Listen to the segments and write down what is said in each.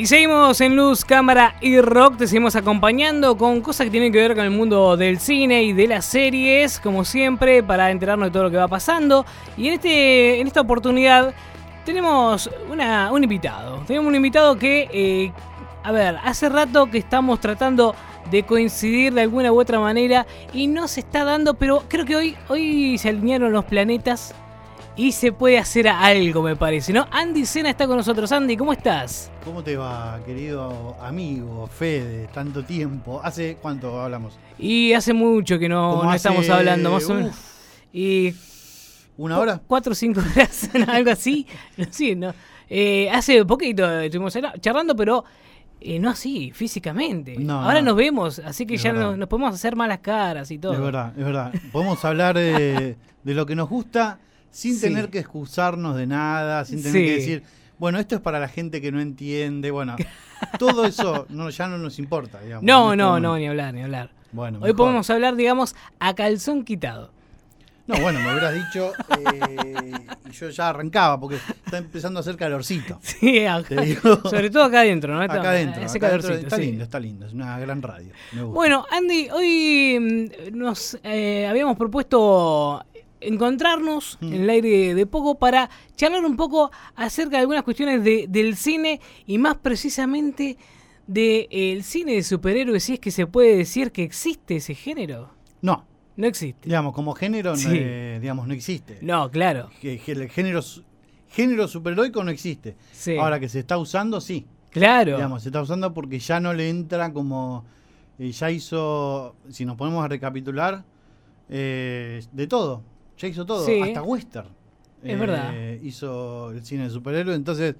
Y seguimos en Luz, Cámara y Rock, te seguimos acompañando con cosas que tienen que ver con el mundo del cine y de las series, como siempre, para enterarnos de todo lo que va pasando. Y en, este, en esta oportunidad tenemos una, un invitado. Tenemos un invitado que, eh, a ver, hace rato que estamos tratando de coincidir de alguna u otra manera y no se está dando, pero creo que hoy, hoy se alinearon los planetas y se puede hacer algo, me parece, ¿no? Andy Sena está con nosotros. Andy, ¿cómo estás? ¿Cómo te va, querido amigo Fede? Tanto tiempo. ¿Hace cuánto hablamos? Y hace mucho que no, Como no hace- estamos hablando, más o menos. Y ¿Una hora? cuatro o cinco horas, algo así. Sí, no. Eh, hace poquito estuvimos charlando, pero eh, no así, físicamente. No, Ahora no. nos vemos, así que Es ya nos, nos podemos hacer malas caras y todo. Es verdad, es verdad. Podemos hablar de, de lo que nos gusta sin Sí. tener que excusarnos de nada, sin tener Sí. que decir, bueno, esto es para la gente que no entiende. Bueno, todo eso no, ya no nos importa, digamos. No, este no, no, ni hablar, ni hablar. Bueno, Hoy mejor. podemos hablar, digamos, a calzón quitado. No, bueno, me hubieras dicho eh, y yo ya arrancaba porque está empezando a hacer calorcito. Sí, acá- digo. sobre todo acá adentro, ¿no? Acá adentro. Ese acá adentro calorcito, está sí. lindo, está lindo. Es una gran radio. me gusta. Bueno, Andy, hoy mm, nos eh, habíamos propuesto encontrarnos Mm. en el aire de poco para charlar un poco acerca de algunas cuestiones de- del cine y más precisamente del cine de superhéroes, si es que se puede decir que existe ese género. No, No existe. digamos, como género, no, eh, digamos, no existe. No, claro. El género, género superheroico no existe. Sí. Ahora que se está usando, sí. claro. Digamos, se está usando porque ya no le entra como. eh, ya hizo. Si nos ponemos a recapitular, eh, de todo. Ya hizo todo. Sí. Hasta western. Es verdad. Hizo el cine de superhéroe. Entonces,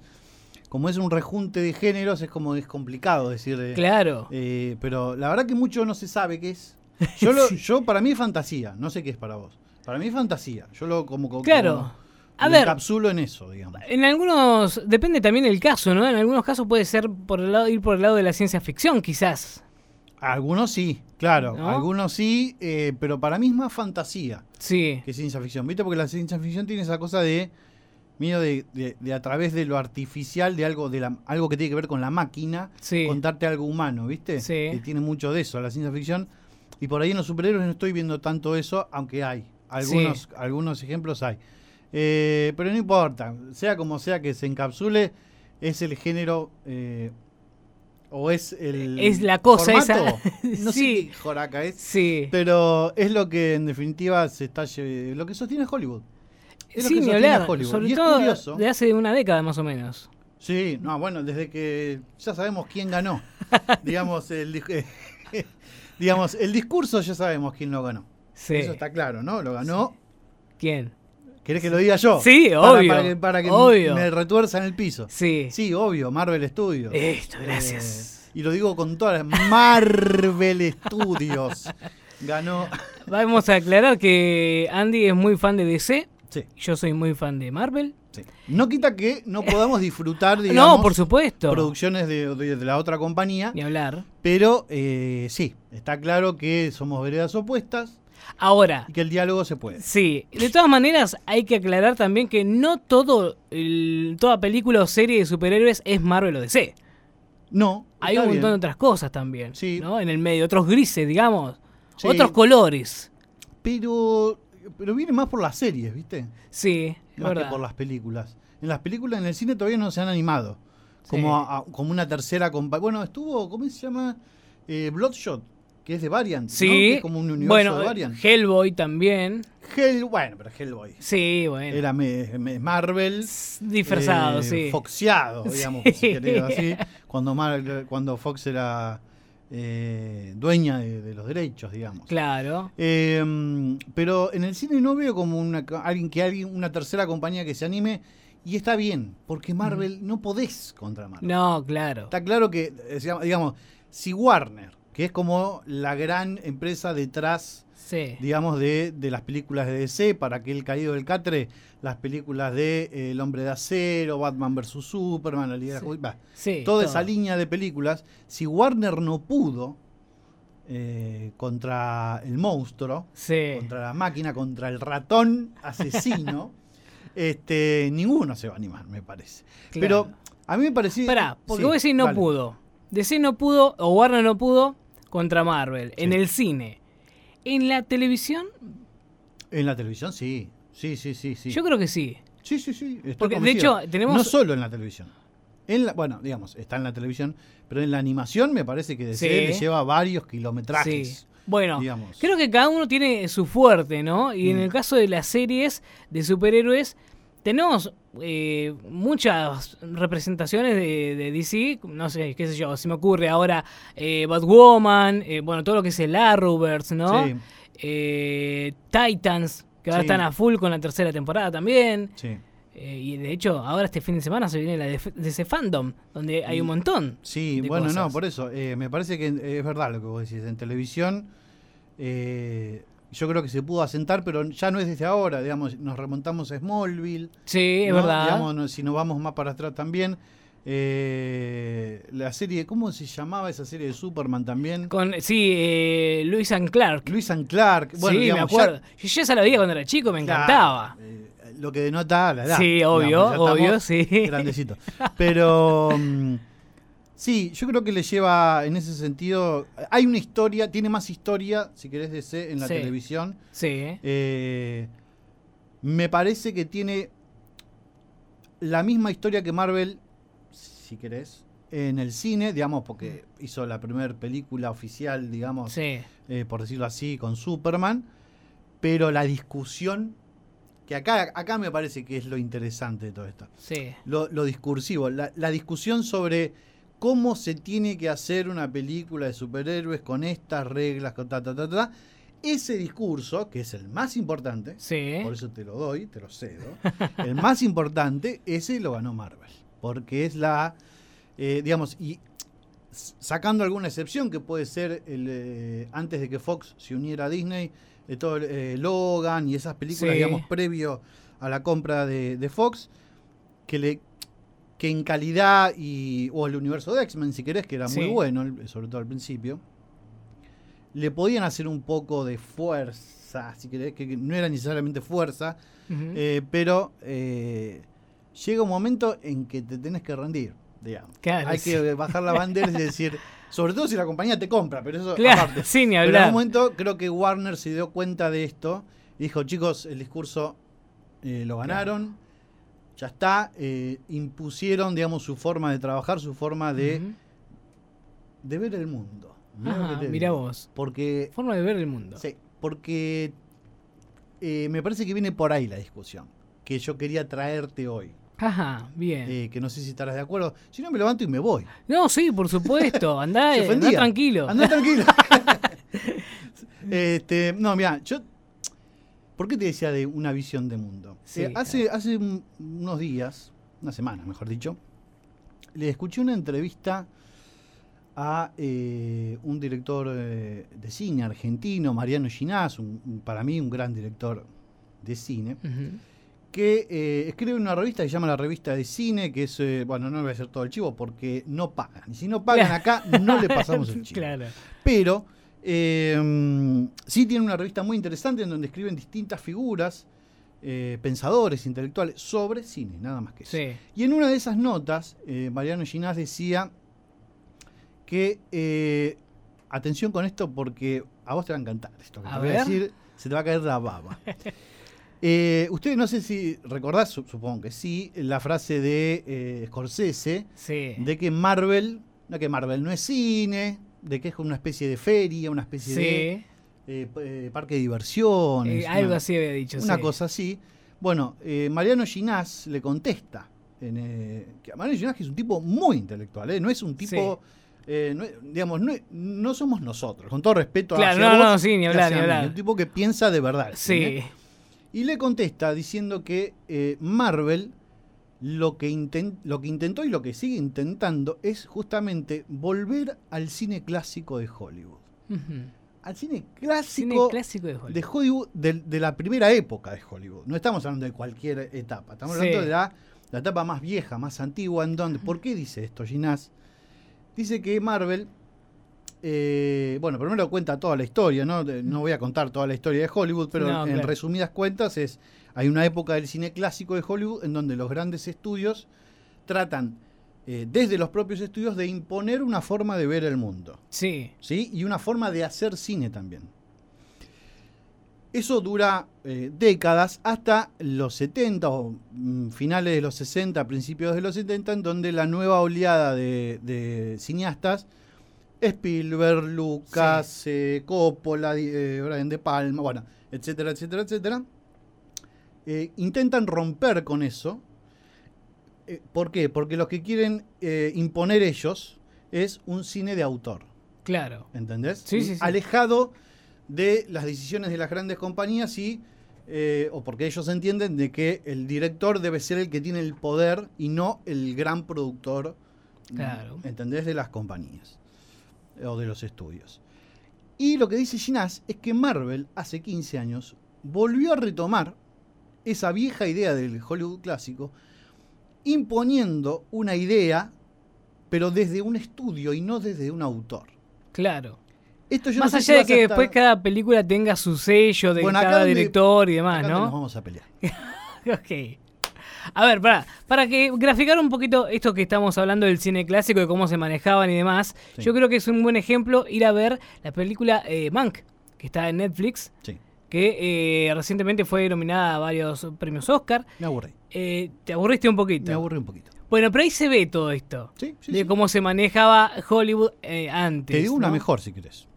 como es un rejunte de géneros, es como es complicado decir. eh, Claro. eh, pero la verdad que mucho no se sabe qué es. Yo, lo- Sí. yo para mí es fantasía, no sé qué es para vos. Para mí es fantasía. Yo lo como, como Claro. A lo ver. encapsulo en eso, digamos. En algunos, depende también del caso, ¿no? En algunos casos puede ser por el lado, ir por el lado de la ciencia ficción, quizás. Algunos sí, claro, ¿No? algunos sí, eh, pero para mí es más fantasía Sí. que ciencia ficción, ¿viste? Porque la ciencia ficción tiene esa cosa de miedo de, de- de a través de lo artificial, de algo de la, algo que tiene que ver con la máquina, Sí. contarte algo humano, ¿viste? Sí. Que tiene mucho de eso, la ciencia ficción. Y por ahí en los superhéroes no estoy viendo tanto eso, aunque hay. Algunos, algunos ejemplos hay. Eh, pero no importa, sea como sea que se encapsule, es el género eh, o es el. Es la cosa formato. esa. No Sí. sé qué joraca es. Sí. Pero es lo que en definitiva se está lo que sostiene Hollywood. Es lo Sí, que ni sostiene. Hollywood. Sobre Y es todo curioso. de hace una década más o menos. Sí, no, bueno, desde que ya sabemos quién ganó. digamos, el, digamos, el discurso ya sabemos quién lo ganó. Sí. Eso está claro, ¿no? Lo ganó. ¿Quién? ¿Querés que lo diga yo? Sí, Para- obvio, Para, que, para que obvio. me retuerza en el piso. Sí. Sí, obvio, Marvel Studios. Esto, gracias. Eh, y lo digo con todas las Marvel Studios. Ganó. Vamos a aclarar que Andy es muy fan de DC. Sí, Yo soy muy fan de Marvel. sí. No quita que no podamos disfrutar, digamos, no, por supuesto. producciones de, de- de la otra compañía. Ni hablar. Pero eh, sí, está claro que somos veredas opuestas Ahora, y que el diálogo se puede. sí. De todas maneras, hay que aclarar también que no todo, el- toda película o serie de superhéroes es Marvel o DC. No, Hay un montón de otras cosas también. Sí. ¿no? En el medio, otros grises, digamos. Sí. Otros colores. Pero, pero viene más por las series, ¿viste? Sí, Más verdad. que por las películas. En las películas, en el cine todavía no se han animado. Como, Sí. a- a- como una tercera compa Bueno, estuvo, ¿cómo se llama? Eh, Bloodshot, que es de Variant. ¿no? Sí. Que es como un universo bueno, de Variant. Hellboy también. Hell, bueno, pero Hellboy. Sí, bueno. Era me- me- Marvel. disfrazado, eh, sí. Foxeado, digamos, Sí. si querés, así. Cuando, cuando Fox era eh, dueña de, de los derechos, digamos. Claro. Eh, pero en el cine no veo como una, alguien que alguien, una tercera compañía que se anime. Y está bien, porque Marvel no podés contra Marvel. No, claro. Está claro que, eh, digamos, si Warner, que es como la gran empresa detrás, Sí. digamos, de, de las películas de DC, para aquel caído del catre, las películas de eh, El Hombre de Acero, Batman vs. Superman, la Liga de Sí. Bah, Sí, toda todo. esa línea de películas, si Warner no pudo eh, contra el monstruo, contra la máquina, contra el ratón asesino, este, ninguno se va a animar, me parece. Claro. Pero A mí me parecía. Espera, porque vos decís no pudo. DC no pudo, o Warner no pudo, contra Marvel. En el cine. ¿En la televisión? En la televisión, sí. Sí, sí, sí, sí. Yo creo que sí. Sí, sí, sí. Porque de hecho tenemos... No solo en la televisión. En la, bueno, digamos, está en la televisión, pero en la animación me parece que DC le lleva varios kilometrajes. Bueno, creo que cada uno tiene su fuerte, ¿no? Y en mm. el caso de las series de superhéroes, tenemos eh, muchas representaciones de, DC, no sé, qué sé yo, se me ocurre ahora eh, Batwoman, eh, bueno, todo lo que es el Arrowverse, ¿no? Titans, que ahora están a full con la tercera temporada también. Sí. y de hecho, ahora este fin de semana se viene la de, ese fandom, donde hay un montón. Sí, bueno, no, por eso. me parece que es verdad lo que vos decís. En televisión yo creo que se pudo asentar, pero ya no es desde ahora, digamos, nos remontamos a Smallville. Sí, es verdad. Digamos, si nos vamos más para atrás también. Eh, la serie, ¿cómo se llamaba esa serie de Superman también? Con, sí, eh, Luis and Clark. Luis and Clark. Bueno, sí, me acuerdo. Yo ya se la veía cuando era chico, me encantaba. Eh, lo que denota la edad. Sí, obvio, obvio, sí. Grandecito. Pero... Sí, yo creo que le lleva en ese sentido. Hay una historia, tiene más historia, si querés, DC en la televisión. Sí. Eh, me parece que tiene la misma historia que Marvel, si querés, en el cine, digamos, porque hizo la primera película oficial, digamos, eh, por decirlo así, con Superman. Pero la discusión que acá, acá me parece que es lo interesante de todo esto. Sí. Lo, discursivo, la, la discusión sobre cómo se tiene que hacer una película de superhéroes con estas reglas, con ta, ta, ta, ta. Ese discurso, que es el más importante, por eso te lo doy, te lo cedo, el más importante, ese lo ganó Marvel. Porque es la, eh, digamos, y sacando alguna excepción que puede ser el, eh, antes de que Fox se uniera a Disney, de todo eh, Logan y esas películas, digamos, previo a la compra de, de Fox, que le que en calidad y o el universo de X-Men, si querés, que era muy bueno, sobre todo al principio, le podían hacer un poco de fuerza, si querés, que no era necesariamente fuerza, eh, pero eh, llega un momento en que te tenés que rendir, digamos. Hay que bajar la bandera y decir, sobre todo si la compañía te compra, pero eso aparte. Pero en un momento creo que Warner se dio cuenta de esto y dijo, chicos, el discurso eh, lo ganaron ya está, eh, impusieron, digamos, su forma de trabajar, su forma de, de ver el mundo. Mira vos. Porque, forma de ver el mundo. Sí, porque eh, me parece que viene por ahí la discusión, que yo quería traerte hoy. Ajá, bien. Eh, que no sé si estarás de acuerdo. Si no, me levanto y me voy. No, sí, por supuesto. Andá, andá tranquilo. Andá tranquilo. este, no, mira, yo ¿Por qué te decía de una visión de mundo? Eh, hace, hace unos días, una semana mejor dicho, le escuché una entrevista a eh, un director eh, de cine argentino, Mariano Ginás, para mí un gran director de cine, que escribe una revista que se llama la revista de cine, que es, bueno, no voy a hacer todo el chivo porque no pagan. Y si no pagan acá, no le pasamos el chivo. Claro. Pero eh, sí tiene una revista muy interesante en donde escriben distintas figuras, eh, pensadores, intelectuales, sobre cine, nada más que eso. Y en una de esas notas, eh, Mariano Ginás decía que, eh, atención con esto porque a vos te va a encantar esto que te voy a decir, se te va a caer la baba. ustedes no sé si recordás, supongo que sí, la frase de Scorsese, de que Marvel, no que Marvel no es cine, de que es una especie de feria, una especie de eh, eh, parque de diversiones. Eh, algo así había dicho. Una cosa así. Bueno, Mariano Ginás le contesta. En, que Mariano Ginás es un tipo muy intelectual, no es un tipo... digamos, no, somos nosotros, con todo respeto claro, no, no, sí, ni hablar, ni hablar. un tipo que piensa de verdad. Sí. Y le contesta diciendo que Marvel lo que, lo que intentó y lo que sigue intentando es justamente volver al cine clásico de Hollywood. Al cine clásico, de Hollywood, de, la primera época de Hollywood. No estamos hablando de cualquier etapa, estamos hablando de la, etapa más vieja, más antigua, en donde... ¿Por qué dice esto, Ginás? Dice que Marvel eh, bueno, primero cuenta toda la historia, ¿no? No voy a contar toda la historia de Hollywood, pero en resumidas cuentas es hay una época del cine clásico de Hollywood en donde los grandes estudios tratan eh, desde los propios estudios de imponer una forma de ver el mundo. Sí. ¿sí? Y una forma de hacer cine también. Eso dura eh, décadas hasta los 70 o mm, finales de los 60, principios de los 70, en donde la nueva oleada de, de cineastas, Spielberg, Lucas, eh, Coppola, Brian De Palma, bueno, etcétera, etcétera, etcétera, eh, intentan romper con eso. Eh, ¿Por qué? Porque lo que quieren eh, imponer ellos es un cine de autor. Claro. ¿Entendés? Sí, sí, sí. Alejado de las decisiones de las grandes compañías y. o porque ellos entienden de que el director debe ser el que tiene el poder y no el gran productor. Claro. ¿Entendés? De las compañías. O de los estudios. Y lo que dice Ginás es que Marvel hace 15 años volvió a retomar esa vieja idea del Hollywood clásico, imponiendo una idea, pero desde un estudio y no desde un autor. Claro. Esto yo Más no sé allá si de que estar- después cada película tenga su sello de Bueno, cada donde- director y demás, acá donde nos ¿no? vamos a pelear. ok. A ver, para, para que graficar un poquito esto que estamos hablando del cine clásico, de cómo se manejaban y demás, Sí. yo creo que es un buen ejemplo ir a ver la película eh, Mank, que está en Netflix, Sí, que eh, recientemente fue nominada a varios premios Oscar. me aburrí. Eh, ¿Te aburriste un poquito? Me aburrí un poquito. Bueno, pero ahí se ve todo esto. Sí, sí, de sí. cómo se manejaba Hollywood eh, antes. Te digo una mejor si querés.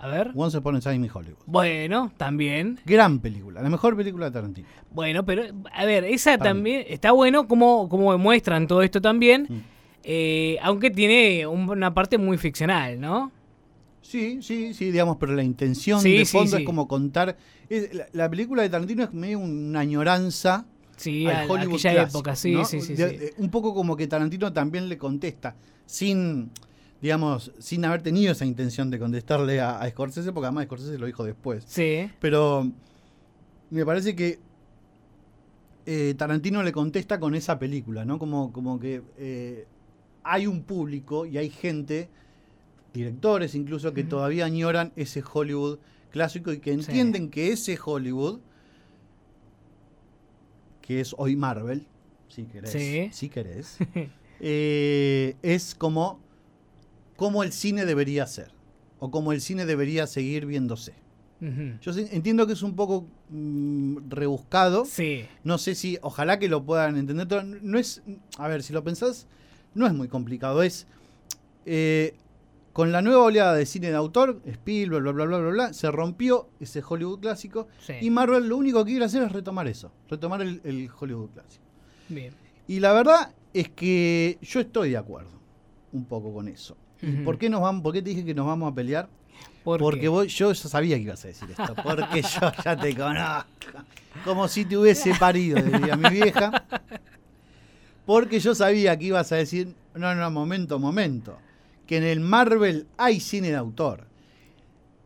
A ver. Once Upon a Time in Hollywood. Bueno, también. Gran película, la mejor película de Tarantino. Bueno, pero a ver, esa también está bueno como, como muestran todo esto también, Mm. eh, aunque tiene un- una parte muy ficcional, ¿no? Sí, sí, sí, digamos, pero la intención Sí, de fondo sí. es como contar. es- la, la película de Tarantino es medio una añoranza Sí, al Hollywood aquella clásico, época, sí, ¿no? sí, sí, De- de- Un poco como que Tarantino también le contesta, sin, digamos, sin haber tenido esa intención de contestarle a, a Scorsese, porque además Scorsese lo dijo después. Sí, Pero me parece que eh, Tarantino le contesta con esa película, ¿no? Como, como que eh, hay un público y hay gente, directores incluso, que todavía añoran ese Hollywood clásico y que entienden que ese Hollywood, que es hoy Marvel, si querés, Sí. si querés, eh, es como, como el cine debería ser, o como el cine debería seguir viéndose. Yo entiendo que es un poco mm, rebuscado. sí, No sé si, ojalá que lo puedan entender. No es, a ver, si lo pensás, no es muy complicado. Es, eh, con la nueva oleada de cine de autor, Spielberg, bla, bla, bla, bla, bla, se rompió ese Hollywood clásico. sí. Y Marvel lo único que quiere hacer es retomar eso, retomar el, el Hollywood clásico. Bien. Y la verdad es que yo estoy de acuerdo un poco con eso. ¿Y Ujú. ¿Por qué nos vamos, por qué te dije que nos vamos a pelear? ¿Por Porque vos, yo ya sabía que ibas a decir esto, porque yo ya te conozco. Como si te hubiese parido, diría mi vieja. Porque yo sabía que ibas a decir, no, no, momento, momento. Que en el Marvel hay cine de autor.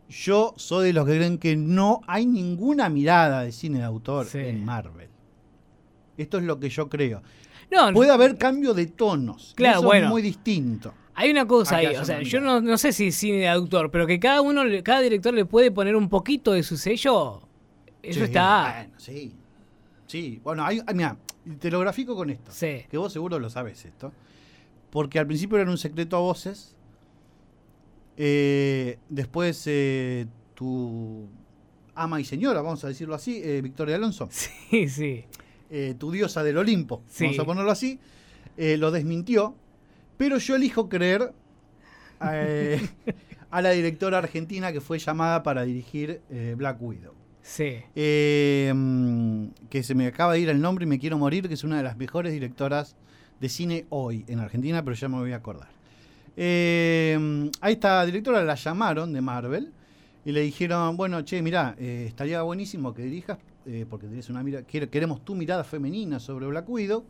Yo soy de los que creen que no hay ninguna mirada de cine de autor Sí. en Marvel. Esto es lo que yo creo. No, Puede haber cambio de tonos. Claro, eso bueno. es muy distinto. Hay una cosa Acá ahí, o sea, yo no, no sé si cine de autor, pero que cada uno, cada director le puede poner un poquito de su sello, eso Sí, está... Bueno, sí. Sí, bueno, hay, hay- mira, te lo grafico con esto. Sí. Que vos seguro lo sabes esto. Porque al principio era un secreto a voces. eh, después eh, tu ama y señora, vamos a decirlo así, eh, Victoria Alonso, Sí, sí. tu diosa del Olimpo, Sí. vamos a ponerlo así, lo desmintió. Pero yo elijo creer a la directora argentina que fue llamada para dirigir Black Widow. Sí. Mm, que se me acaba de ir el nombre y me quiero morir, que es una de las mejores directoras de cine hoy en Argentina, pero ya me voy a acordar. Eh, a esta directora la llamaron de Marvel y le dijeron, bueno, che, mirá, eh, estaría buenísimo que dirijas, eh, porque tenés una mira, quiere- queremos tu mirada femenina sobre Black Widow.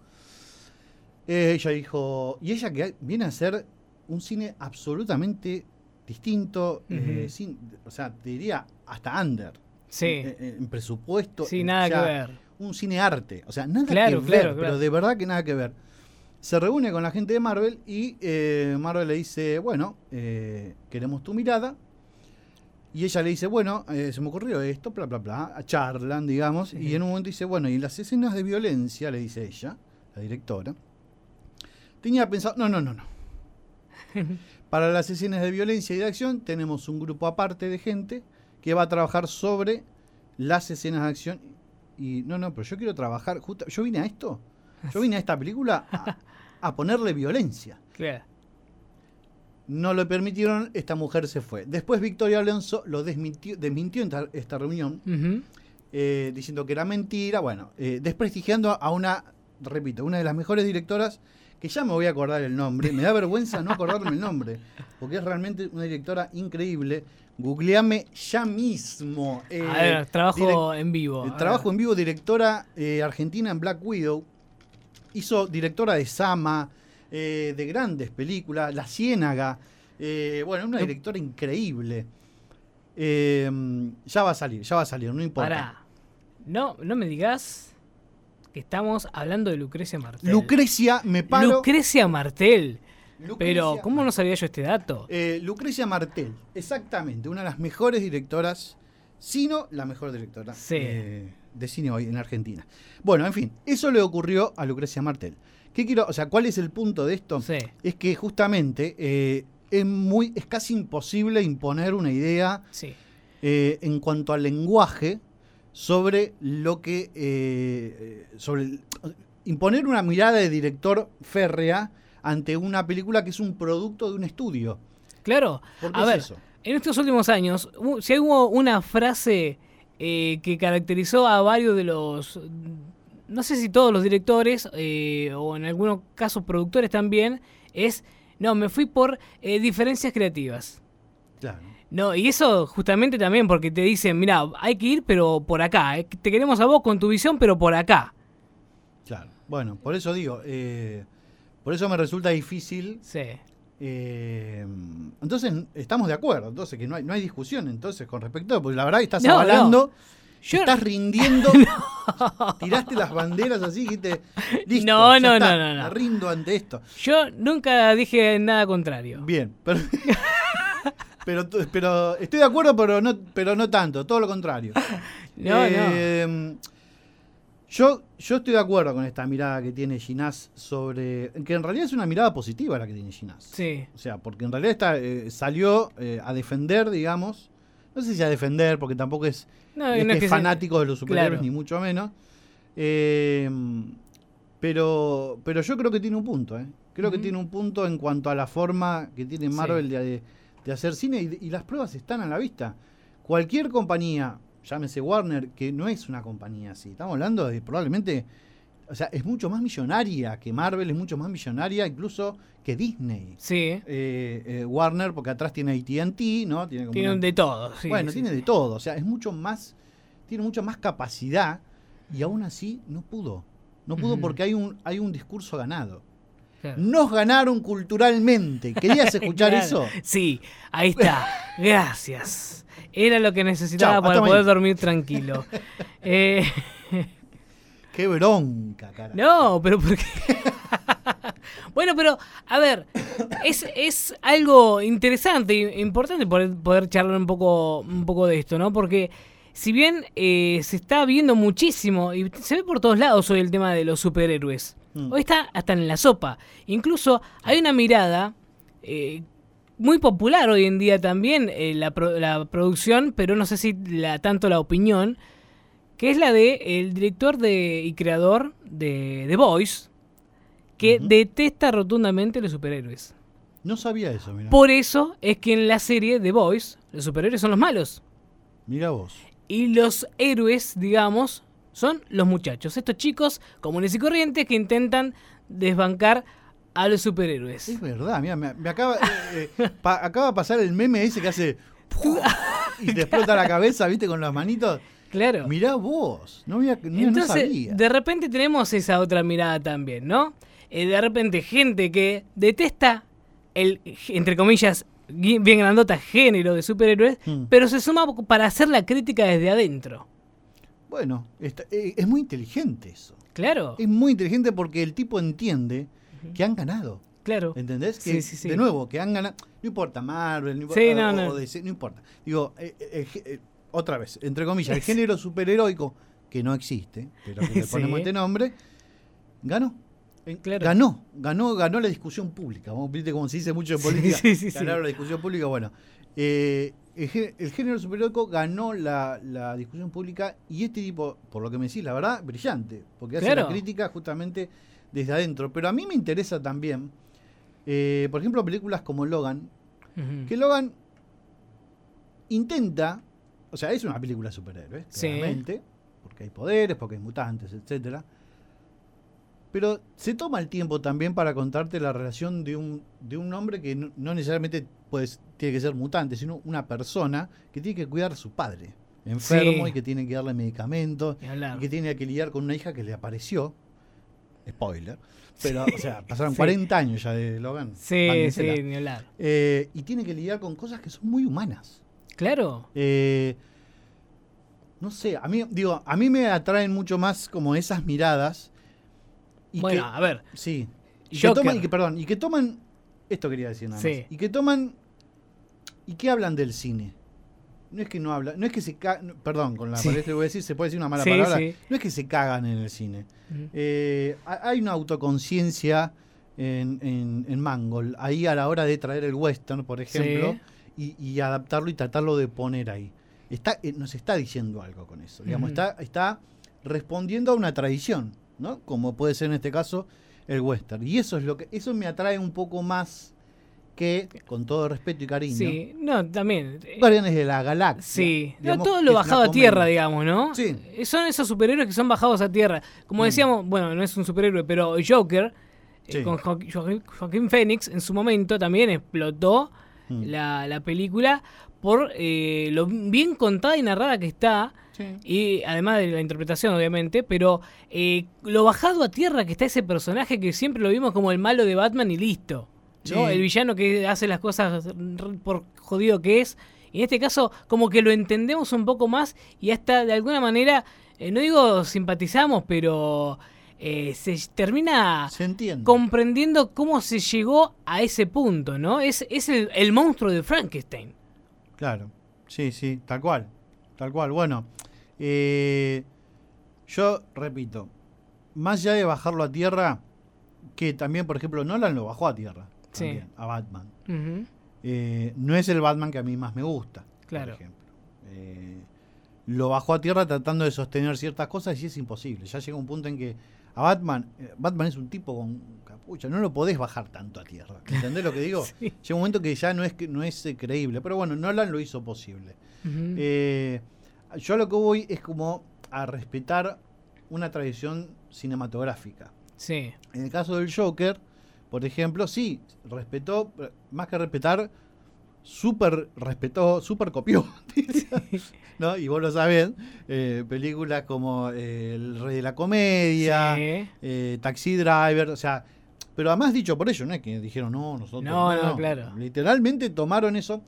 Eh, ella dijo, y ella que viene a hacer un cine absolutamente distinto, sin- o sea, te diría hasta under Sí. en, presupuesto. Sí, nada o sea, que ver. Un cine arte. O sea, nada Claro, que ver, claro, pero de verdad que nada que ver. Se reúne con la gente de Marvel y eh, Marvel le dice, bueno, eh, queremos tu mirada. Y ella le dice, bueno, eh, se me ocurrió esto, bla, bla, bla. Charlan, digamos. Sí. Y en un momento dice, bueno, y las escenas de violencia, le dice ella, la directora, tenía pensado, no, no, no, no. Para las escenas de violencia y de acción tenemos un grupo aparte de gente que va a trabajar sobre las escenas de acción. Y no, no, pero yo quiero trabajar, justo, yo vine a esto, yo vine a esta película a, ponerle violencia. No lo permitieron, esta mujer se fue. Después Victoria Alonso lo desmintió, desmintió en esta, reunión, eh, diciendo que era mentira, bueno, eh, desprestigiando a una, repito, una de las mejores directoras que ya me voy a acordar el nombre, me da vergüenza no acordarme el nombre, porque es realmente una directora increíble. Googleame ya mismo. Eh, a ver, trabajo en vivo. Trabajo en vivo, directora eh, argentina en Black Widow. Hizo directora de Sama, de grandes películas, La Ciénaga. bueno, una directora increíble. ya va a salir, ya va a salir, no importa. Pará. No, no me digas estamos hablando de Lucrecia Martel. Lucrecia, me paro. Lucrecia Martel. Pero, ¿cómo no sabía yo este dato? Eh, Lucrecia Martel, exactamente, una de las mejores directoras, sino la mejor directora eh, de cine hoy en Argentina. Bueno, en fin, eso le ocurrió a Lucrecia Martel. ¿Qué quiero, o sea, cuál es el punto de esto? Es que justamente eh, es muy, es casi imposible imponer una idea en cuanto al lenguaje sobre lo que. Eh, sobre imponer una mirada de director férrea ante una película que es un producto de un estudio. Claro. a ver, en estos últimos años, si hubo una frase eh, que caracterizó a varios de los. No sé si todos los directores, eh, o en algunos casos productores también, es. No, me fui por diferencias creativas. Claro. No, y eso justamente también porque te dicen, mira, hay que ir, pero por acá. Eh, te queremos a vos con tu visión, pero por acá. Claro. Bueno, por eso digo, eh, por eso me resulta difícil. Sí. Eh, entonces, estamos de acuerdo, entonces que no hay, no hay discusión entonces con respecto a, porque la verdad estás avalando, estás rindiendo, tiraste las banderas así y te listo, no, no, no, no, no, rindo ante esto. Yo nunca dije nada contrario. Bien, pero pero, pero estoy de acuerdo, pero no, pero no tanto, todo lo contrario. Em, yo, yo estoy de acuerdo con esta mirada que tiene Ginás sobre. Que en realidad es una mirada positiva la que tiene Ginás. Sí. O sea, porque en realidad está, eh, salió eh, a defender, digamos. No sé si a defender, porque tampoco es, es, fanático de los superhéroes, ni mucho menos. Em, pero, pero yo creo que tiene un punto, ¿eh? Creo que tiene un punto en cuanto a la forma que tiene Marvel de de hacer cine y, las pruebas están a la vista. Cualquier compañía, llámese Warner, que no es una compañía así, estamos hablando de probablemente, o sea, es mucho más millonaria que Marvel, es mucho más millonaria incluso que Disney. Sí. Eh, eh, Warner, porque atrás tiene ATT, ¿no? Tiene, como de todo. bueno, tiene de todo, o sea, es mucho más, tiene mucha más capacidad y aún así no pudo. No pudo porque hay un, hay un discurso ganado. Nos ganaron culturalmente. ¿Querías escuchar eso? Sí, ahí está. Gracias. Era lo que necesitaba para poder dormir tranquilo. Eh, qué bronca, cara. No, pero porque. bueno, pero, a ver, es, es algo interesante e importante poder, poder charlar un poco, un poco de esto, ¿no? Porque si bien eh, se está viendo muchísimo, y se ve por todos lados hoy el tema de los superhéroes, Mm. Hoy está hasta en la sopa. Incluso hay una mirada eh, muy popular hoy en día también, eh, la, producción, pero no sé si la, tanto la opinión, que es la de el director de, y creador de The Voice, que detesta rotundamente los superhéroes. No sabía eso, mira. Por eso es que en la serie The Voice, los superhéroes son los malos. Mira vos. Y los héroes, digamos, son los muchachos, estos chicos comunes y corrientes que intentan desbancar a los superhéroes. Es verdad, mira, me, acaba, eh, eh, acaba de pasar el meme ese que hace y te explota la cabeza, viste, con las manitos. Claro. Mirá vos, no, había, Entonces, De repente tenemos esa otra mirada también, ¿no? Eh, de repente gente que detesta el, entre comillas, bien grandota género de superhéroes, hmm. pero se suma para hacer la crítica desde adentro. Bueno, eh, es muy inteligente eso. Claro. Es muy inteligente porque el tipo entiende que han ganado. Claro. ¿Entendés? Que, sí, sí, De nuevo, que han ganado. No importa Marvel, no importa. no, no. no importa. Digo, eh, eh, otra vez, entre comillas, el género superheroico, que no existe, pero que le ponemos este nombre, ganó. Ganó, ganó, ganó la discusión pública. ¿Viste como se dice mucho en política? Sí, sí, ganaron la discusión pública. Bueno, eh, el, género superhéroico ganó la, discusión pública y este tipo, por lo que me decís, la verdad, brillante, porque hace la crítica justamente desde adentro. Pero a mí me interesa también, eh, por ejemplo, películas como Logan, que Logan intenta, o sea, es una película superhéroe, claramente, porque hay poderes, porque hay mutantes, etcétera. Pero se toma el tiempo también para contarte la relación de un, de un hombre que no, necesariamente pues, tiene que ser mutante, sino una persona que tiene que cuidar a su padre, enfermo y que tiene que darle medicamentos, y, que tiene que lidiar con una hija que le apareció. Spoiler. Pero, o sea, pasaron 40 años ya de Logan. Sí, sí, ni hablar. Eh, y tiene que lidiar con cosas que son muy humanas. Claro. Eh, no sé, a mí, digo, a mí me atraen mucho más como esas miradas bueno, a ver. Sí. Y que, toman, y que, perdón, y que toman. Esto quería decir nada más. Y que toman. ¿Y qué hablan del cine? No es que no hablan, no es que se cagan, perdón, con la palabra que voy a decir, se puede decir una mala palabra, no es que se cagan en el cine. Eh, hay una autoconciencia en, en, en, Mangol, ahí a la hora de traer el western, por ejemplo, y, adaptarlo y tratarlo de poner ahí. Está, eh, nos está diciendo algo con eso, digamos, está, está respondiendo a una tradición. ¿No? Como puede ser en este caso el western. Y eso es lo que eso me atrae un poco más que, con todo respeto y cariño. Sí, no, también. Eh, Guardianes de la Galaxia. Sí, todo lo bajado a tierra, digamos, ¿no? Sí. Eh, son esos superhéroes que son bajados a tierra. Como mm. decíamos, bueno, no es un superhéroe, pero Joker, eh, con Joaquín Phoenix, en su momento también explotó mm. la, la, película por lo bien contada y narrada que está y además de la interpretación, obviamente, pero eh, lo bajado a tierra que está ese personaje que siempre lo vimos como el malo de Batman y listo. ¿no? El villano que hace las cosas por jodido que es. Y en este caso, como que lo entendemos un poco más y hasta de alguna manera, eh, no digo simpatizamos, pero eh, se termina comprendiendo cómo se llegó a ese punto, ¿no? Es, es el, el monstruo de Frankenstein. Claro, sí, sí, tal cual, tal cual. Bueno, eh, yo repito, más allá de bajarlo a tierra, que también, por ejemplo, Nolan lo bajó a tierra. a Batman. Eh, no es el Batman que a mí más me gusta. Claro. Por ejemplo. Lo bajó a tierra tratando de sostener ciertas cosas y es imposible. Ya llega un punto en que a Batman, Batman es un tipo con capucha, no lo podés bajar tanto a tierra. ¿Entendés lo que digo? Llega un momento que ya no es, no es creíble. Pero bueno, Nolan lo hizo posible. Yo lo que voy es como a respetar una tradición cinematográfica. Sí. En el caso del Joker, por ejemplo, sí, respetó, más que respetar, súper respetó, súper copió. ¿no? Y vos lo sabés, eh, películas como eh, El Rey de la Comedia, eh, Taxi Driver, o sea, pero además dicho por ello, no es que dijeron, no, nosotros. No, no, claro. Literalmente tomaron eso.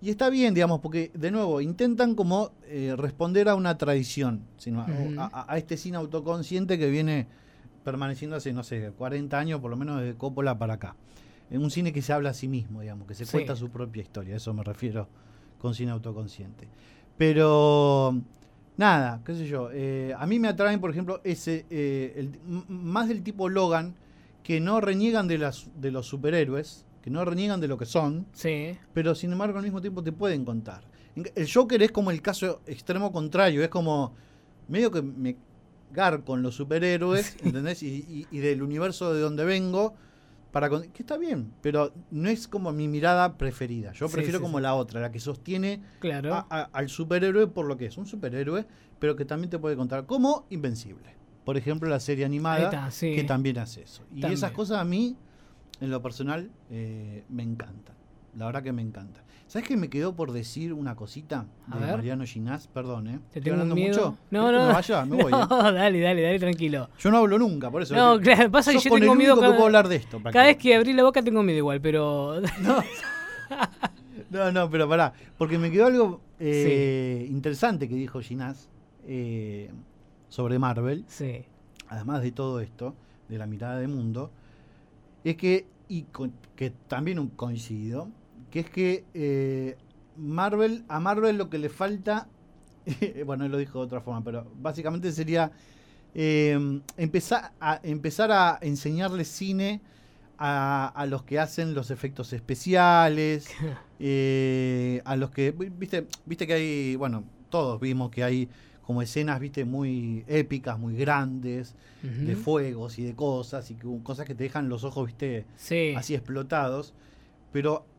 Y está bien, digamos, porque de nuevo intentan como eh, responder a una tradición, sino a, este cine autoconsciente que viene permaneciendo hace, no sé, 40 años, por lo menos desde Coppola para acá. En un cine que se habla a sí mismo, digamos, que se cuenta su propia historia, eso me refiero con cine autoconsciente. Pero nada, qué sé yo, eh, a mí me atraen, por ejemplo, ese eh, más del tipo Logan, que no reniegan de, las, de los superhéroes, que no reniegan de lo que son, sí. pero sin embargo al mismo tiempo te pueden contar. El Joker es como el caso extremo contrario, es como medio que me gar con los superhéroes, ¿entendés? Y, del universo de donde vengo, para que está bien, pero no es como mi mirada preferida. Yo prefiero como la otra, la que sostiene claro. al superhéroe por lo que es, un superhéroe, pero que también te puede contar como Invencible. Por ejemplo, la serie animada que también hace eso. Y esas cosas a mí en lo personal, eh, me encanta. La verdad que me encanta. ¿Sabes que me quedó por decir una cosita de Mariano Ginás? Perdón, ¿eh? ¿Te tengo hablando mucho? No, no, no. Vaya? Me voy, no, ¿eh? dale, dale, dale, tranquilo. Yo no hablo nunca, por eso. No, claro, pasa que yo tengo miedo. cada, puedo hablar de esto. Cada vez que abrí la boca tengo miedo igual, pero. No, no, no pero pará. Porque me quedó algo eh, interesante que dijo Ginás eh, sobre Marvel. Sí. Además de todo esto, de la mirada de mundo es que, y que también coincido, que es que eh, Marvel, a Marvel lo que le falta, bueno, él lo dijo de otra forma, pero básicamente sería eh, empezar, a, empezar a enseñarle cine a, a los que hacen los efectos especiales, eh, a los que, viste, viste que hay, bueno, todos vimos que hay como escenas, viste, muy épicas, muy grandes, de fuegos y de cosas, y que, cosas que te dejan los ojos, viste, Sí. así explotados. Pero eh,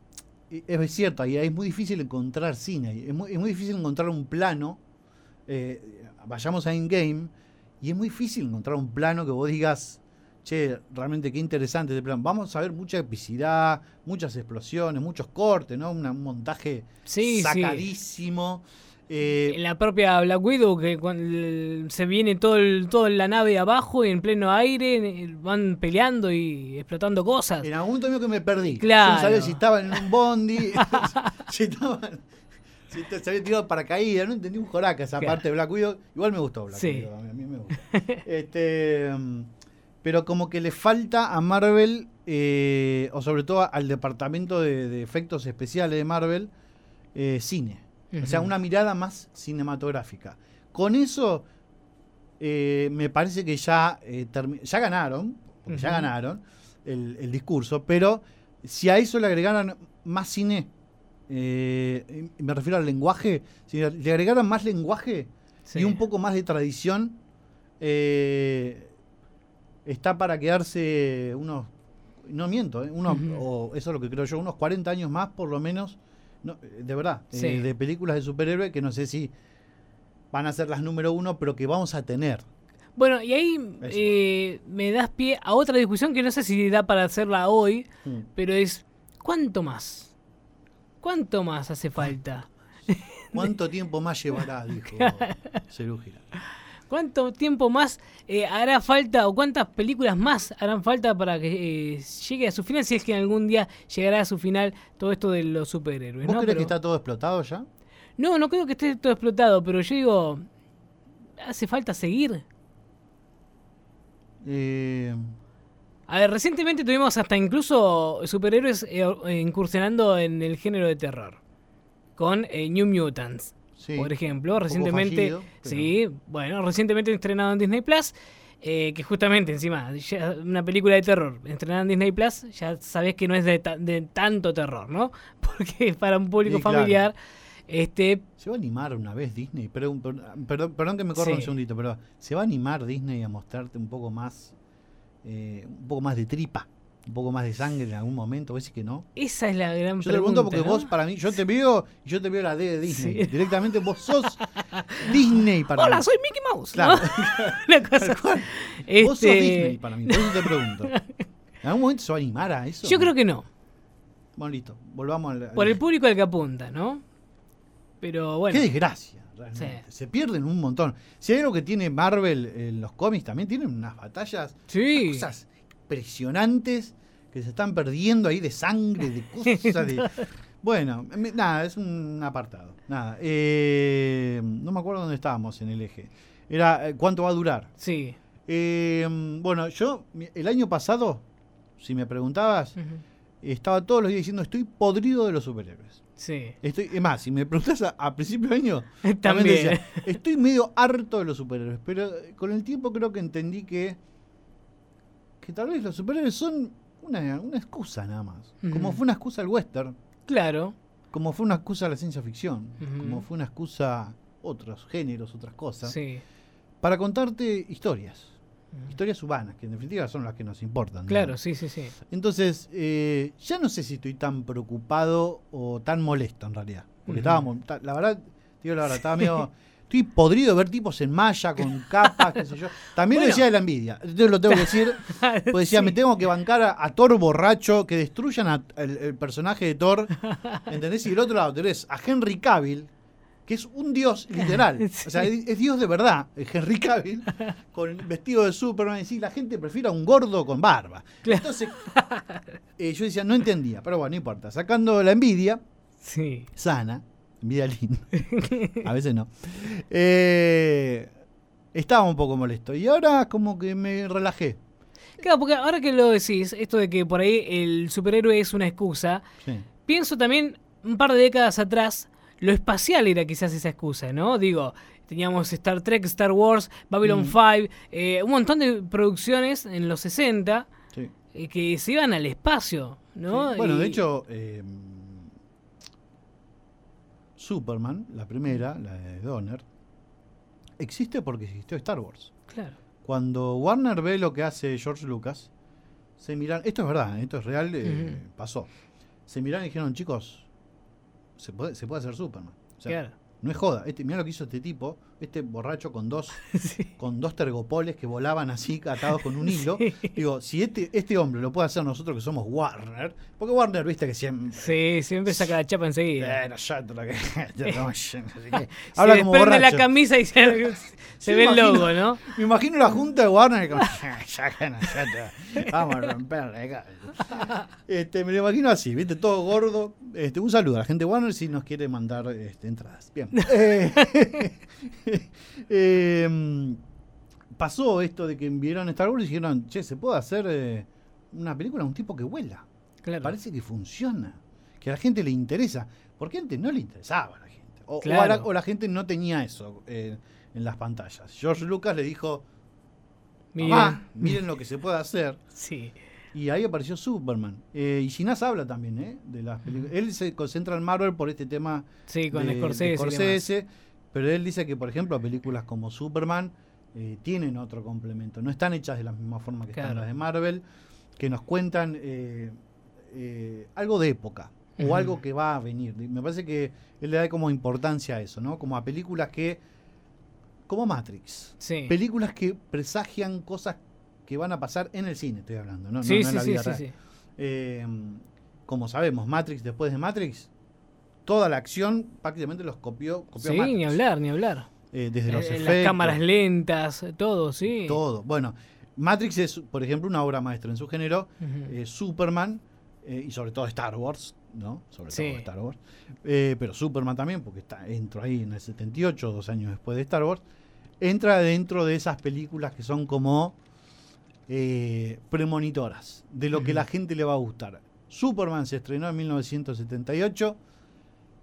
es cierto, ahí es muy difícil encontrar cine, es muy, es muy difícil encontrar un plano. eh, vayamos a in-game, y es muy difícil encontrar un plano que vos digas, che, realmente qué interesante este plano. Vamos a ver mucha epicidad, muchas explosiones, muchos cortes, ¿no? Una- un montaje Sí, sí. Eh, En la propia Black Widow, que cuando se viene todo el, toda la nave abajo y en pleno aire van peleando y explotando cosas. En algún momento que me perdí. Claro. Yo no sabía si estaban en un bondi, si estaban. Si se había tirado paracaídas, no entendí un joraca esa Claro. parte de Black Widow. Igual me gustó Black Sí. Widow, a mí, me gusta. este, mm, pero como que le falta a Marvel, eh, o sobre todo al departamento de, de efectos especiales de Marvel, eh, cine. O sea, una mirada más cinematográfica. Con eso, eh, me parece que ya, eh, ya ganaron, porque ya ganaron el, el discurso, pero si a eso le agregaran más cine, eh, me refiero al lenguaje, si le agregaran más lenguaje Sí. y un poco más de tradición, está para quedarse unos, no miento, o eso es lo que creo yo, unos 40 años más por lo menos, no, eh, de verdad, eh, de películas de superhéroe que no sé si van a ser las número uno, pero que vamos a tener. Bueno, y ahí eh, me das pie a otra discusión que no sé si da para hacerla hoy, Mm. pero es ¿cuánto más? ¿Cuánto más hace falta? ¿Cuánto tiempo más llevará? Dijo Cerú. ¿Cuánto tiempo más eh, hará falta o cuántas películas más harán falta para que eh, llegue a su final? Si es que algún día llegará a su final todo esto de los superhéroes. ¿Vos ¿no? crees Pero- que está todo explotado ya? No, no creo que esté todo explotado, pero yo digo, ¿hace falta seguir? Eh, A ver, recientemente tuvimos hasta incluso superhéroes eh, incursionando en el género de terror. Con New Mutants, sí. por ejemplo. Recientemente. fallido, pero- Sí, bueno, recientemente estrenado en Disney Plus. eh, que justamente encima, ya una película de terror estrenada en Disney Plus, ya sabés que no es de, ta- de tanto terror, ¿no? Porque es para un público Sí, claro. familiar. Este, ¿Se va a animar una vez Disney? Pero, per- perdón, perdón que me corra un Sí. segundito, pero ¿se va a animar Disney a mostrarte un poco más, eh, un poco más de tripa, un poco más de sangre en algún momento? ¿Ves que no? esa es la gran Yo te pregunta. pregunto porque ¿no? vos, para mí, yo te veo y yo te veo la D de Disney. Sí. Directamente vos sos Disney para Hola, mí. soy Mickey Mouse. Claro. ¿no? Una cosa-. Este, Vos sos Disney para mí, por eso te pregunto. ¿En algún momento se va a animar a eso? Yo creo que no. Bueno, listo, volvamos al... Por el público al que apunta, ¿no? Pero bueno. Qué desgracia, realmente. Sí. Se pierden un montón. Si hay algo que tiene Marvel en los cómics, también tienen unas batallas, Sí. cosas impresionantes que se están perdiendo ahí de sangre, de cosas de... Bueno, nada, es un apartado. Nada. eh, no me acuerdo dónde estábamos en el eje. Era eh, cuánto va a durar. Sí. Eh, bueno, yo el año pasado, si me preguntabas, estaba todos los días diciendo estoy podrido de los superhéroes. Sí. Estoy, es más, si me preguntas a, a principio de año, También. también decía, estoy medio harto de los superhéroes, pero eh, con el tiempo creo que entendí que, que tal vez los superhéroes son una, una excusa nada más. Como fue una excusa al western, Claro. como fue una excusa a la ciencia ficción, como fue una excusa otros géneros, otras cosas, Sí. para contarte historias, historias humanas, que en definitiva son las que nos importan. Claro, sí, sí, sí. Entonces, eh, ya no sé si estoy tan preocupado o tan molesto en realidad. Porque estábamos, la verdad, digo la verdad, estaba medio. Estoy podrido de ver tipos en malla, con capas, qué sé yo. También Bueno. lo decía de la envidia. Yo lo tengo que decir. Porque decía, Sí. me tengo que bancar a, a Thor borracho, que destruyan a- el, el personaje de Thor. ¿Entendés? Y del otro lado tenés a Henry Cavill, que es un dios literal. O sea, es, es dios de verdad, Henry Cavill, con vestido de Superman. Y sí, la gente prefiere a un gordo con barba. Claro. Entonces, eh, yo decía, no entendía, pero bueno, no importa. Sacando la envidia, Sí. sana, linda, a veces no, eh, estaba un poco molesto. Y ahora como que me relajé. Claro, porque ahora que lo decís, esto de que por ahí el superhéroe es una excusa, Sí. pienso también un par de décadas atrás, lo espacial era quizás esa excusa, ¿no? Digo, teníamos Star Trek, Star Wars, Babylon 5, eh, un montón de producciones en los 60 eh, que se iban al espacio, ¿no? Bueno, de hecho, Superman, la primera, la de Donner, existe porque existió Star Wars. Claro. Cuando Warner ve lo que hace George Lucas, se miran, esto es verdad, esto es real, pasó. Se miran y dijeron, chicos, se puede, se puede hacer Superman. claro. No es joda. Este, mira lo que hizo este tipo, este borracho con dos, con dos tergopoles que volaban así, atados con un hilo. Digo, si este, este hombre lo puede hacer nosotros que somos Warner, porque Warner, viste que siempre. Sí, siempre saca la chapa enseguida. Eh, no, ya, que, Habla como borracho. la camisa y se, ve el logo, ¿no? Me imagino la junta de Warner como, vamos a romperle. Este, me lo imagino así, viste, todo gordo. Este, un saludo a la gente de Warner si nos quiere mandar este, entradas. Bien. Em, pasó esto de que vieron Star Wars y dijeron, che, se puede hacer eh, una película de un tipo que vuela. Parece que funciona, que a la gente le interesa. Porque antes no le interesaba a la gente. O, la, gente no tenía eso eh, en las pantallas. George Lucas le dijo, miren. miren lo que se puede hacer. Sí. Y ahí apareció Superman. Eh, y Ginás habla también, ¿eh? De las películas. Él se concentra en Marvel por este tema sí, con de, Scorsese, pero él dice que, por ejemplo, películas como Superman eh, tienen otro complemento. No están hechas de la misma forma que están las de Marvel, que nos cuentan eh, algo de época o algo que va a venir. Me parece que él le da como importancia a eso, ¿no? Como a películas que como Matrix. Películas que presagian cosas que van a pasar en el cine, estoy hablando, no, sí, no, en la vida real. Eh, como sabemos, Matrix después de Matrix, toda la acción prácticamente los copió, copió sí, ni hablar, ni hablar. Eh, desde los eh, efectos. Las cámaras lentas, todo, sí. Todo. Bueno, Matrix es, por ejemplo, una obra maestra en su género. Superman, y sobre todo Star Wars, ¿no? Sobre todo Star Wars. pero Superman también, porque está, entró ahí en el 78, dos años después de Star Wars. Entra dentro de esas películas que son como eh, premonitoras de lo que la gente le va a gustar. Superman se estrenó en 1978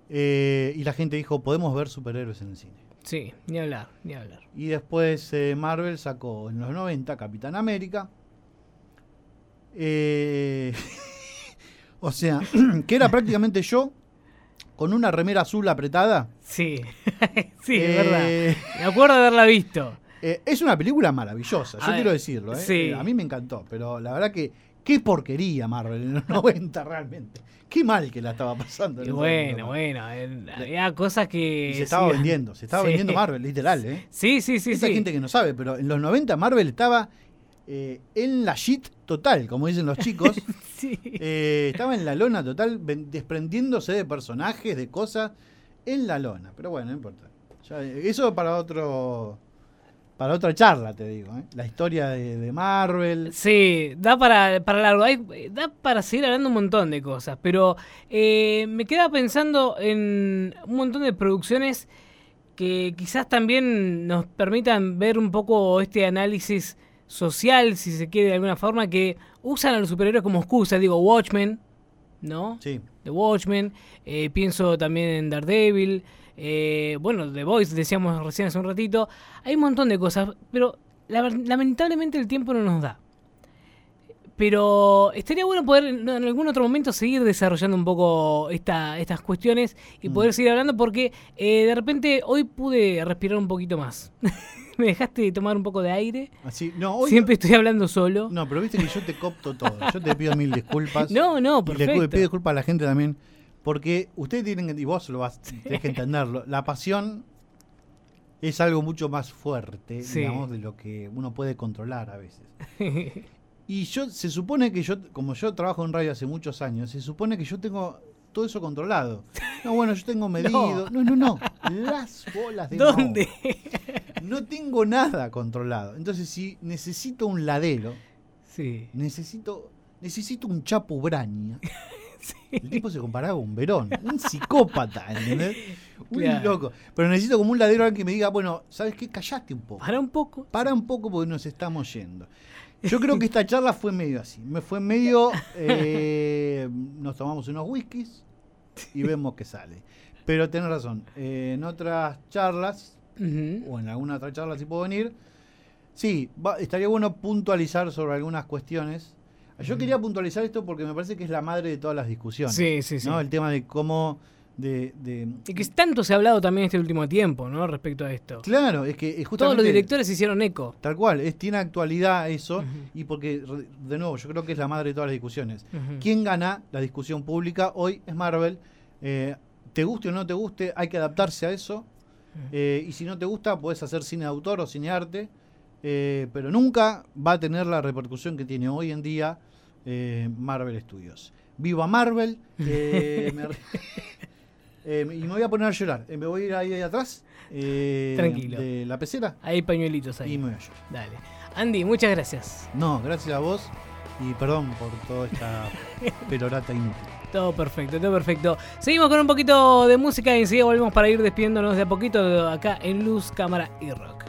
eh, y la gente dijo, podemos ver superhéroes en el cine. Sí, ni hablar, ni hablar. Y después eh, Marvel sacó en los 90 Capitán América. o sea, que era prácticamente yo con una remera azul apretada. Sí, sí, es verdad. Me acuerdo de haberla visto. Eh, es una película maravillosa, yo quiero decirlo. ¿eh? Eh, a mí me encantó, pero la verdad que qué porquería Marvel en los 90 realmente. Qué mal que la estaba pasando. bueno, bueno, había cosas que... Y se estaba vendiendo, se estaba vendiendo Marvel, literal. ¿eh? Sí, sí, sí. Esa gente que no sabe, pero en los 90 Marvel estaba en la shit total, como dicen los chicos. estaba en la lona total, desprendiéndose de personajes, de cosas, en la lona. Pero bueno, no importa. eso para otro para otra charla, te digo. ¿eh? La historia de, Marvel. Sí, da para, para largo. da para seguir hablando un montón de cosas. Pero eh, me queda pensando en un montón de producciones que quizás también nos permitan ver un poco este análisis social, si se quiere de alguna forma, que usan a los superhéroes como excusa. Digo, Watchmen, ¿no? Sí. The Watchmen. Eh, pienso también en Daredevil. Eh, bueno, The Voice, decíamos recién hace un ratito. Hay un montón de cosas, pero lamentablemente el tiempo no nos da. Pero estaría bueno poder en algún otro momento seguir desarrollando un poco esta, estas cuestiones y mm. poder seguir hablando porque eh, de repente hoy pude respirar un poquito más. Me dejaste tomar un poco de aire. Así, no, Siempre estoy hablando solo. No, pero viste que yo te copto todo. Yo te pido mil disculpas. No, no, perfecto. Y le pido disculpas a la gente también porque ustedes tienen y vos lo vas, tenés que entenderlo, la pasión es algo mucho más fuerte, digamos, de lo que uno puede controlar a veces. y yo, se supone que yo, como yo trabajo en radio hace muchos años, se supone que yo tengo todo eso controlado. No, bueno, yo tengo medido. No, no, no. Las bolas de ¿Dónde? No tengo nada controlado. Entonces, si necesito un ladero, sí. necesito, necesito un chapu El tipo se comparaba con un Verón, un psicópata, ¿entendés? Un loco. Pero necesito como un ladero que me diga, bueno, ¿sabes qué? Callate un poco. Para un poco. Para un poco porque nos estamos yendo. Yo creo que esta charla fue medio así. Me fue medio. Eh, nos tomamos unos whiskies y vemos qué sale. Pero tenés razón. Eh, en otras charlas o en alguna otra charla si puedo venir. Sí, estaría bueno puntualizar sobre algunas cuestiones. Yo quería puntualizar esto porque me parece que es la madre de todas las discusiones. Sí, sí, sí. El tema de cómo de, Y que tanto se ha hablado también este último tiempo, ¿no? Respecto a esto. Claro, es que justamente... Todos los directores hicieron eco. Tal cual, es, tiene actualidad eso, y porque, de nuevo, yo creo que es la madre de todas las discusiones. ¿Quién gana la discusión pública? Hoy es Marvel. Eh, te guste o no te guste, hay que adaptarse a eso. Eh, y si no te gusta, puedes hacer cine de autor o cine arte. Eh, pero nunca va a tener la repercusión que tiene hoy en día Marvel Studios. Viva Marvel. Eh, y me voy a poner a llorar. Eh, me voy a ir ahí, atrás. Eh, Tranquilo. De la pecera. Hay pañuelitos ahí. Y me voy a llorar. Dale. Andy, muchas gracias. No, gracias a vos. Y perdón por toda esta pelorata inútil. Todo perfecto, todo perfecto. Seguimos con un poquito de música y enseguida volvemos para ir despidiéndonos de a poquito acá en Luz, Cámara y Rock.